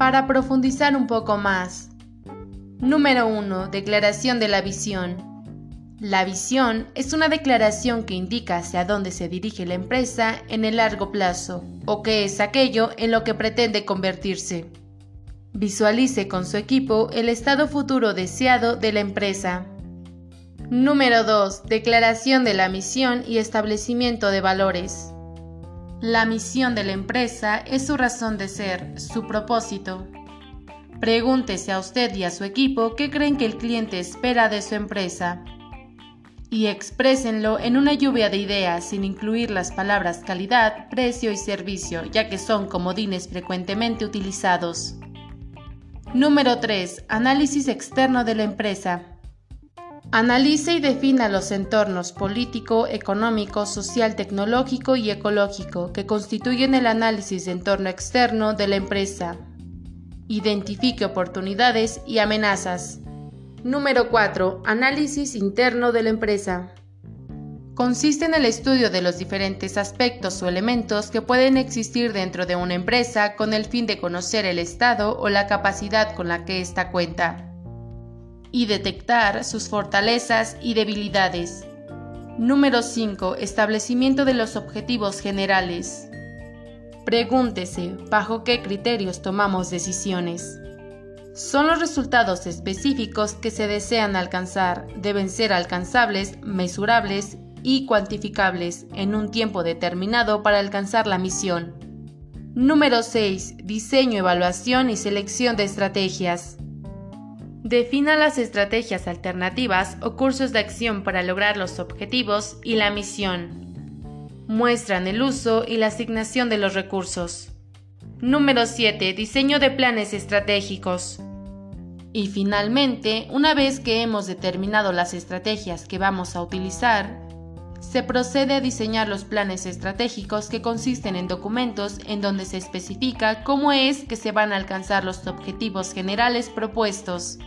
Para profundizar un poco más. Número 1. Declaración de la visión. La visión es una declaración que indica hacia dónde se dirige la empresa en el largo plazo o qué es aquello en lo que pretende convertirse. Visualice con su equipo el estado futuro deseado de la empresa. Número 2. Declaración de la misión y establecimiento de valores. La misión de la empresa es su razón de ser, su propósito. Pregúntese a usted y a su equipo qué creen que el cliente espera de su empresa y exprésenlo en una lluvia de ideas sin incluir las palabras calidad, precio y servicio, ya que son comodines frecuentemente utilizados. Número 3. Análisis externo de la empresa. Analice y defina los entornos político, económico, social, tecnológico y ecológico que constituyen el análisis de entorno externo de la empresa. Identifique oportunidades y amenazas. Número 4. Análisis interno de la empresa. Consiste en el estudio de los diferentes aspectos o elementos que pueden existir dentro de una empresa con el fin de conocer el estado o la capacidad con la que ésta cuenta y detectar sus fortalezas y debilidades. Número 5. Establecimiento de los objetivos generales. Pregúntese, ¿bajo qué criterios tomamos decisiones? Son los resultados específicos que se desean alcanzar, deben ser alcanzables, mesurables y cuantificables en un tiempo determinado para alcanzar la misión. Número 6. Diseño, evaluación y selección de estrategias. Defina las estrategias alternativas o cursos de acción para lograr los objetivos y la misión. Muestran el uso y la asignación de los recursos. Número 7. Diseño de planes estratégicos. Y finalmente, una vez que hemos determinado las estrategias que vamos a utilizar, se procede a diseñar los planes estratégicos que consisten en documentos en donde se especifica cómo es que se van a alcanzar los objetivos generales propuestos.